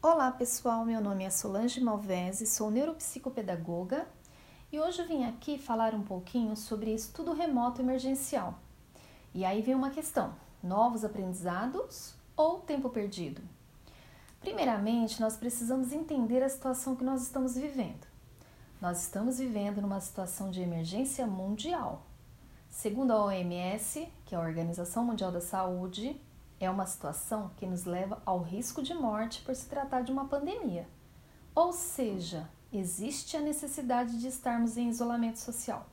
Olá pessoal, meu nome é Solange Malvese, sou neuropsicopedagoga e hoje vim aqui falar um pouquinho sobre estudo remoto emergencial. E aí vem uma questão: novos aprendizados ou tempo perdido? Primeiramente, nós precisamos entender a situação que nós estamos vivendo. Nós estamos vivendo numa situação de emergência mundial. Segundo a OMS, que é a Organização Mundial da Saúde, é uma situação que nos leva ao risco de morte por se tratar de uma pandemia. Ou seja, existe a necessidade de estarmos em isolamento social.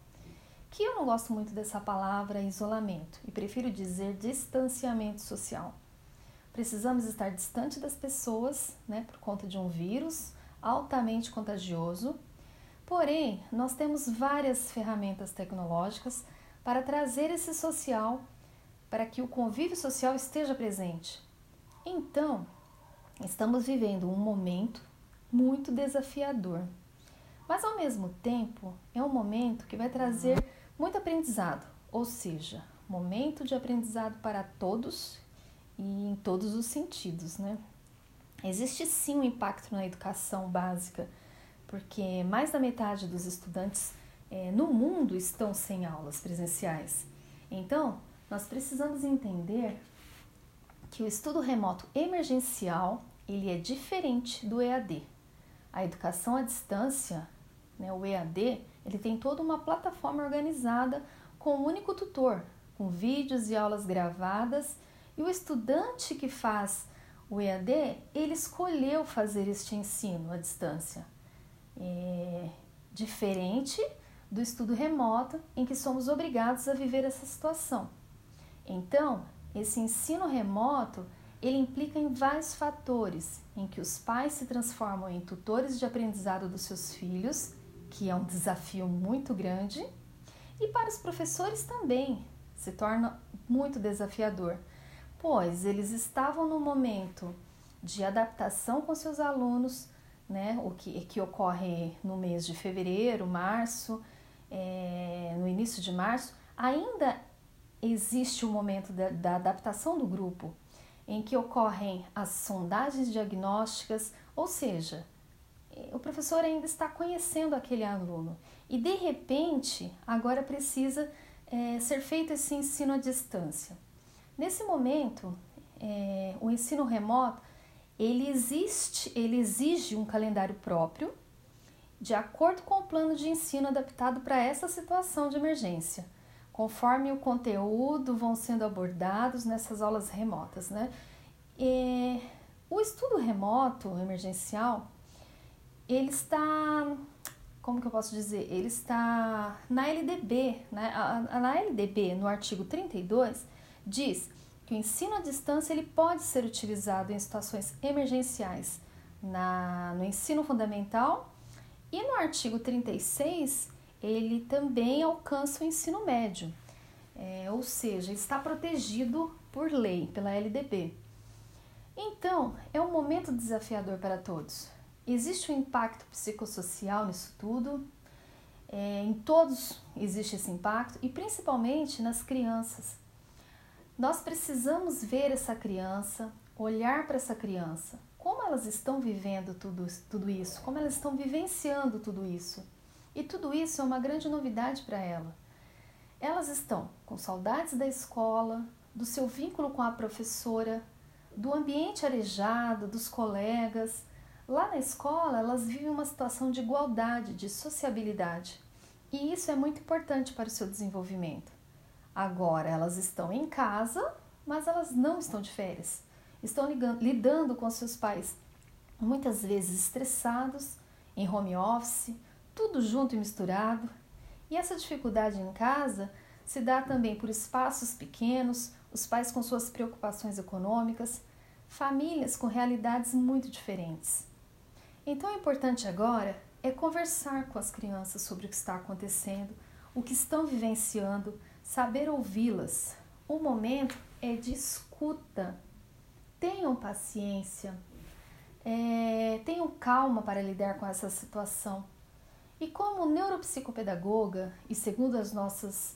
Que eu não gosto muito dessa palavra isolamento e prefiro dizer distanciamento social. Precisamos estar distante das pessoas, né, por conta de um vírus altamente contagioso. Porém, nós temos várias ferramentas tecnológicas para trazer esse social para que o convívio social esteja presente. Então, estamos vivendo um momento muito desafiador, mas ao mesmo tempo é um momento que vai trazer muito aprendizado, ou seja, momento de aprendizado para todos e em todos os sentidos, né? Existe sim um impacto na educação básica, porque mais da metade dos estudantes é, no mundo estão sem aulas presenciais. Então, nós precisamos entender que o estudo remoto emergencial ele é diferente do EAD. A educação à distância, né, o EAD, ele tem toda uma plataforma organizada com um único tutor, com vídeos e aulas gravadas, e o estudante que faz o EAD, ele escolheu fazer este ensino à distância. É diferente do estudo remoto, em que somos obrigados a viver essa situação. Então, esse ensino remoto, ele implica em vários fatores, em que os pais se transformam em tutores de aprendizado dos seus filhos, que é um desafio muito grande, e para os professores também se torna muito desafiador, pois eles estavam no momento de adaptação com seus alunos, né, o que, que ocorre no mês de fevereiro, março, é, no início de março, ainda existe o momento da, da adaptação do grupo, em que ocorrem as sondagens diagnósticas, ou seja, o professor ainda está conhecendo aquele aluno e de repente agora precisa é, ser feito esse ensino à distância. Nesse momento, é, o ensino remoto ele existe, ele exige um calendário próprio de acordo com o plano de ensino adaptado para essa situação de emergência conforme o conteúdo vão sendo abordados nessas aulas remotas, né? E o estudo remoto emergencial, ele está, como que eu posso dizer? Ele está na LDB, né? Na LDB, no artigo 32, diz que o ensino à distância ele pode ser utilizado em situações emergenciais na, no ensino fundamental e no artigo 36 ele também alcança o ensino médio, é, ou seja, está protegido por lei, pela LDB. Então, é um momento desafiador para todos. Existe um impacto psicossocial nisso tudo, é, em todos existe esse impacto e principalmente nas crianças. Nós precisamos ver essa criança, olhar para essa criança, como elas estão vivendo tudo, tudo isso, como elas estão vivenciando tudo isso. E tudo isso é uma grande novidade para ela. Elas estão com saudades da escola, do seu vínculo com a professora, do ambiente arejado, dos colegas. Lá na escola, elas vivem uma situação de igualdade, de sociabilidade. E isso é muito importante para o seu desenvolvimento. Agora, elas estão em casa, mas elas não estão de férias. Estão lidando com seus pais, muitas vezes estressados, em home office, tudo junto e misturado. E essa dificuldade em casa se dá também por espaços pequenos, os pais com suas preocupações econômicas, famílias com realidades muito diferentes. Então, o importante agora é conversar com as crianças sobre o que está acontecendo, o que estão vivenciando, saber ouvi-las. O momento é de escuta. Tenham paciência, é, tenham calma para lidar com essa situação. E como neuropsicopedagoga, e segundo as nossas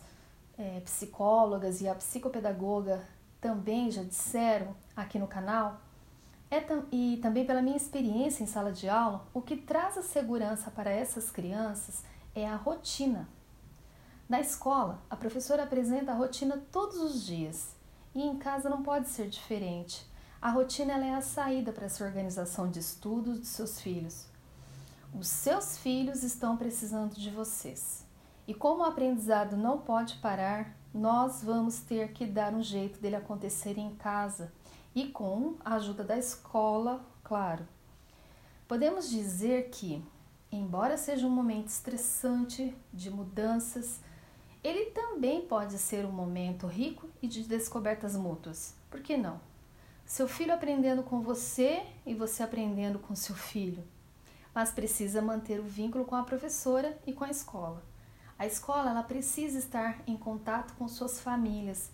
é, psicólogas e a psicopedagoga também já disseram aqui no canal, É, e também pela minha experiência em sala de aula, o que traz a segurança para essas crianças é a rotina. Na escola, a professora apresenta a rotina todos os dias e em casa não pode ser diferente. A rotina é a saída para essa organização de estudos de seus filhos. Os seus filhos estão precisando de vocês. E como o aprendizado não pode parar, nós vamos ter que dar um jeito dele acontecer em casa e com a ajuda da escola, claro. Podemos dizer que, embora seja um momento estressante de mudanças, ele também pode ser um momento rico e de descobertas mútuas. Por que não? Seu filho aprendendo com você e você aprendendo com seu filho. Mas precisa manter o vínculo com a professora e com a escola. A escola ela precisa estar em contato com suas famílias,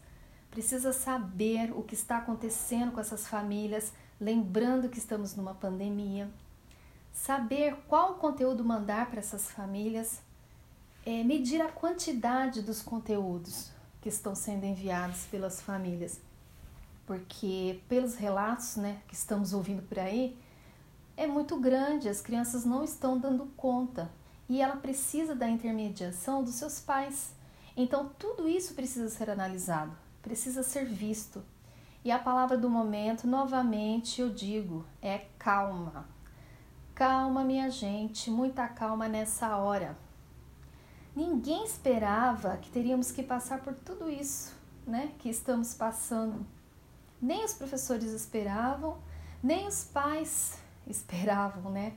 precisa saber o que está acontecendo com essas famílias, lembrando que estamos numa pandemia, saber qual conteúdo mandar para essas famílias, é, medir a quantidade dos conteúdos que estão sendo enviados pelas famílias, porque pelos relatos né, que estamos ouvindo por aí, é muito grande, as crianças não estão dando conta e ela precisa da intermediação dos seus pais. Então, tudo isso precisa ser analisado, precisa ser visto. E a palavra do momento, novamente eu digo, é calma. Calma, minha gente, muita calma nessa hora. Ninguém esperava que teríamos que passar por tudo isso, né, que estamos passando. Nem os professores esperavam, nem os pais esperavam, né?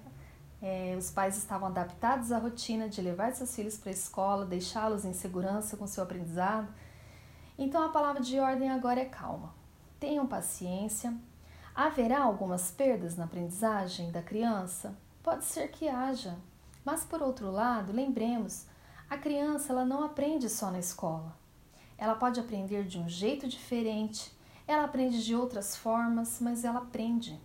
É, os pais estavam adaptados à rotina de levar seus filhos para a escola, deixá-los em segurança com seu aprendizado. Então a palavra de ordem agora é calma. Tenham paciência. Haverá algumas perdas na aprendizagem da criança? Pode ser que haja. Mas por outro lado, lembremos, a criança ela não aprende só na escola. Ela pode aprender de um jeito diferente, ela aprende de outras formas, mas ela aprende.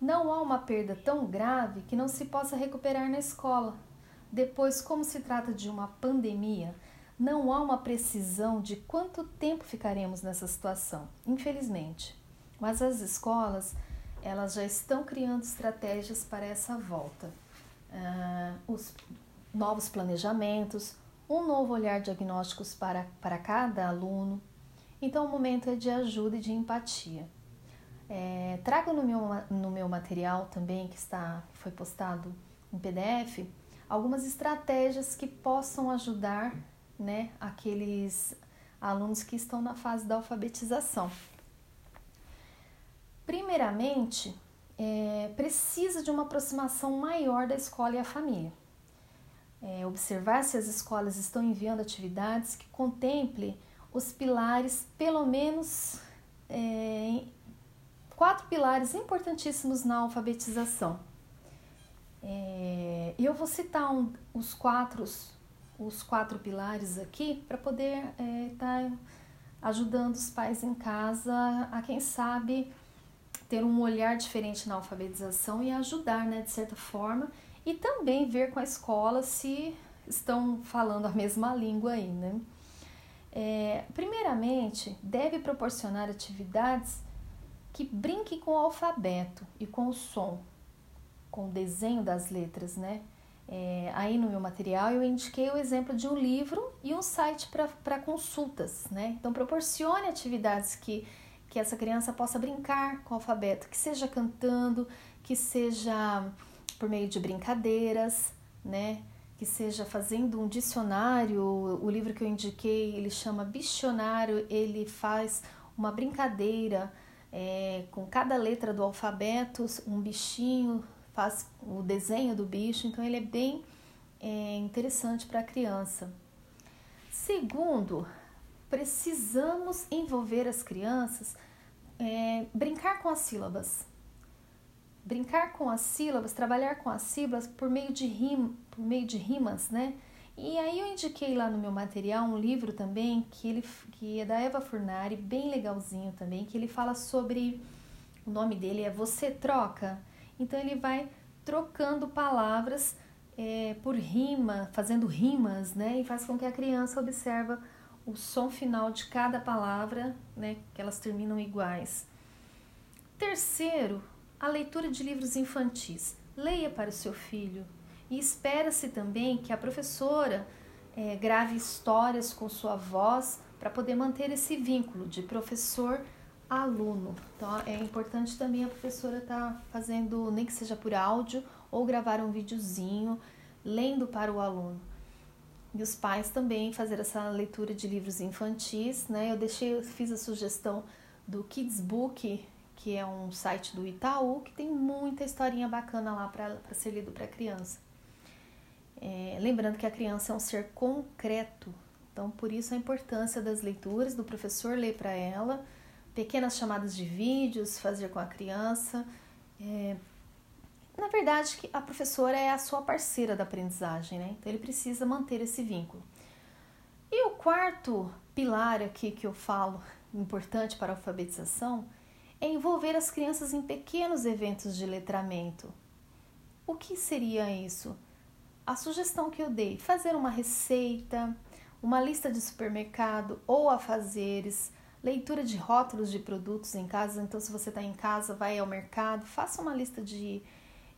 Não há uma perda tão grave que não se possa recuperar na escola. Depois, como se trata de uma pandemia, não há uma precisão de quanto tempo ficaremos nessa situação, infelizmente. Mas as escolas, elas já estão criando estratégias para essa volta. Uh, os novos planejamentos, um novo olhar diagnósticos para, para cada aluno. Então, o momento é de ajuda e de empatia. É, trago no meu, no meu material também, que está foi postado em PDF, algumas estratégias que possam ajudar né, aqueles alunos que estão na fase da alfabetização. Primeiramente, é, precisa de uma aproximação maior da escola e a família. É, observar se as escolas estão enviando atividades que contemple os pilares, pelo menos é, quatro pilares importantíssimos na alfabetização. É, eu vou citar um, os, quatro, os quatro pilares aqui para poder estar é, tá ajudando os pais em casa a, quem sabe, ter um olhar diferente na alfabetização e ajudar, né, de certa forma, e também ver com a escola se estão falando a mesma língua aí, né? É, primeiramente, deve proporcionar atividades que brinque com o alfabeto e com o som, com o desenho das letras, né? É, aí no meu material eu indiquei o exemplo de um livro e um site para consultas, né? Então proporcione atividades que, que essa criança possa brincar com o alfabeto, que seja cantando, que seja por meio de brincadeiras, né? Que seja fazendo um dicionário, o livro que eu indiquei, ele chama Bicionário, ele faz uma brincadeira é, com cada letra do alfabeto, um bichinho, faz o desenho do bicho, então ele é bem é, interessante para a criança. Segundo, precisamos envolver as crianças, é, brincar com as sílabas. Brincar com as sílabas, trabalhar com as sílabas por meio de, rim, por meio de rimas, né? E aí eu indiquei lá no meu material um livro também que ele que é da Eva Furnari, bem legalzinho também, que ele fala sobre o nome dele é Você Troca. Então ele vai trocando palavras é, por rima, fazendo rimas, né? E faz com que a criança observa o som final de cada palavra, né? Que elas terminam iguais. Terceiro, a leitura de livros infantis. Leia para o seu filho e espera-se também que a professora é, grave histórias com sua voz para poder manter esse vínculo de professor aluno. Então é importante também a professora estar tá fazendo, nem que seja por áudio, ou gravar um videozinho lendo para o aluno. E os pais também fazer essa leitura de livros infantis, né? Eu deixei, eu fiz a sugestão do Kids Book, que é um site do Itaú, que tem muita historinha bacana lá para ser lido para criança. É, lembrando que a criança é um ser concreto, então por isso a importância das leituras, do professor ler para ela, pequenas chamadas de vídeos, fazer com a criança. É, na verdade, a professora é a sua parceira da aprendizagem, né? Então ele precisa manter esse vínculo. E o quarto pilar aqui que eu falo, importante para a alfabetização, é envolver as crianças em pequenos eventos de letramento. O que seria isso? A sugestão que eu dei, fazer uma receita, uma lista de supermercado ou afazeres, leitura de rótulos de produtos em casa. Então, se você está em casa, vai ao mercado, faça uma lista de,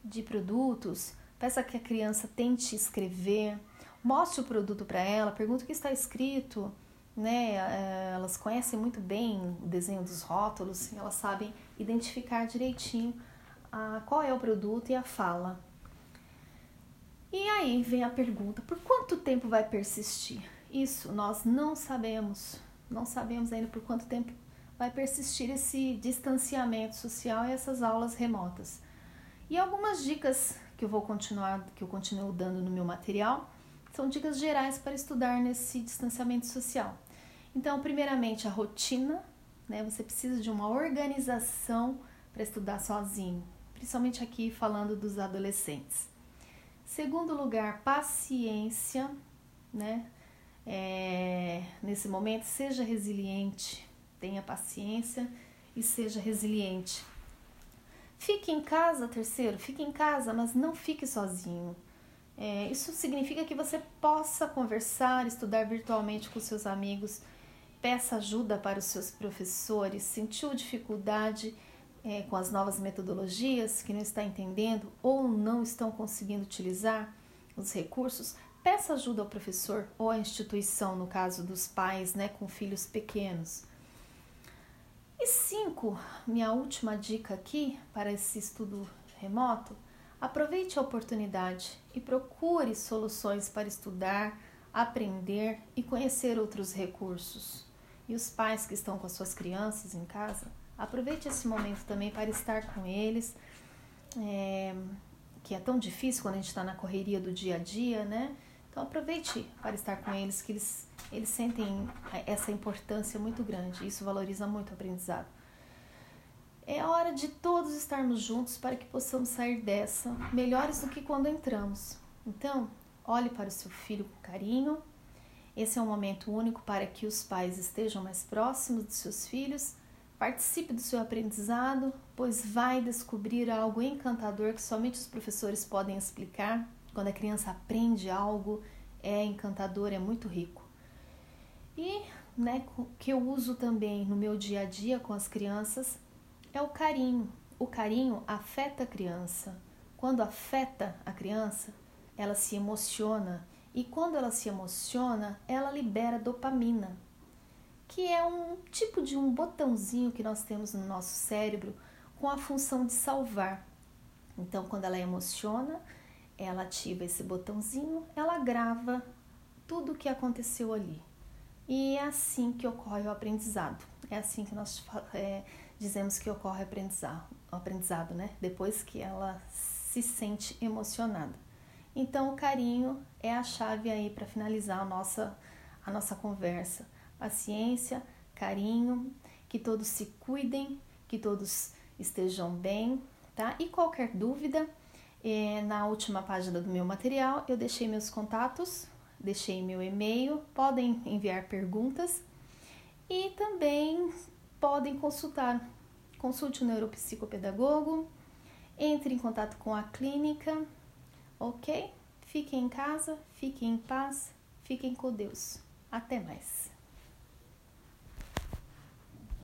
de produtos, peça que a criança tente escrever, mostre o produto para ela, pergunte o que está escrito. Né? Eh, elas conhecem muito bem o desenho dos rótulos, elas sabem identificar direitinho a, qual é o produto e a fala. E aí vem a pergunta: por quanto tempo vai persistir? Isso nós não sabemos. Não sabemos ainda por quanto tempo vai persistir esse distanciamento social e essas aulas remotas. E algumas dicas que eu vou continuar, que eu continuo dando no meu material, são dicas gerais para estudar nesse distanciamento social. Então, primeiramente, a rotina, né? Você precisa de uma organização para estudar sozinho, principalmente aqui falando dos adolescentes. Segundo lugar, paciência, né? É, nesse momento, seja resiliente, tenha paciência e seja resiliente. Fique em casa, terceiro, fique em casa, mas não fique sozinho. É, isso significa que você possa conversar, estudar virtualmente com seus amigos, peça ajuda para os seus professores, sentiu dificuldade é, com as novas metodologias que não está entendendo ou não estão conseguindo utilizar os recursos, peça ajuda ao professor ou à instituição, no caso dos pais né, com filhos pequenos. E cinco, minha última dica aqui para esse estudo remoto, aproveite a oportunidade e procure soluções para estudar, aprender e conhecer outros recursos. E os pais que estão com as suas crianças em casa, Aproveite esse momento também para estar com eles, é, que é tão difícil quando a gente está na correria do dia a dia, né? Então aproveite para estar com eles, que eles, eles sentem essa importância muito grande. Isso valoriza muito o aprendizado. É hora de todos estarmos juntos para que possamos sair dessa melhores do que quando entramos. Então, olhe para o seu filho com carinho. Esse é um momento único para que os pais estejam mais próximos dos seus filhos Participe do seu aprendizado, pois vai descobrir algo encantador que somente os professores podem explicar. Quando a criança aprende algo, é encantador, é muito rico. E né, que eu uso também no meu dia a dia com as crianças é o carinho. O carinho afeta a criança. Quando afeta a criança, ela se emociona. E quando ela se emociona, ela libera dopamina que é um tipo de um botãozinho que nós temos no nosso cérebro com a função de salvar. Então, quando ela emociona, ela ativa esse botãozinho, ela grava tudo o que aconteceu ali. E é assim que ocorre o aprendizado. É assim que nós é, dizemos que ocorre aprendizado, aprendizado, né? Depois que ela se sente emocionada. Então, o carinho é a chave aí para finalizar a nossa, a nossa conversa paciência, carinho, que todos se cuidem, que todos estejam bem, tá? E qualquer dúvida, é, na última página do meu material eu deixei meus contatos, deixei meu e-mail, podem enviar perguntas e também podem consultar. Consulte o neuropsicopedagogo, entre em contato com a clínica, ok? Fiquem em casa, fiquem em paz, fiquem com Deus. Até mais!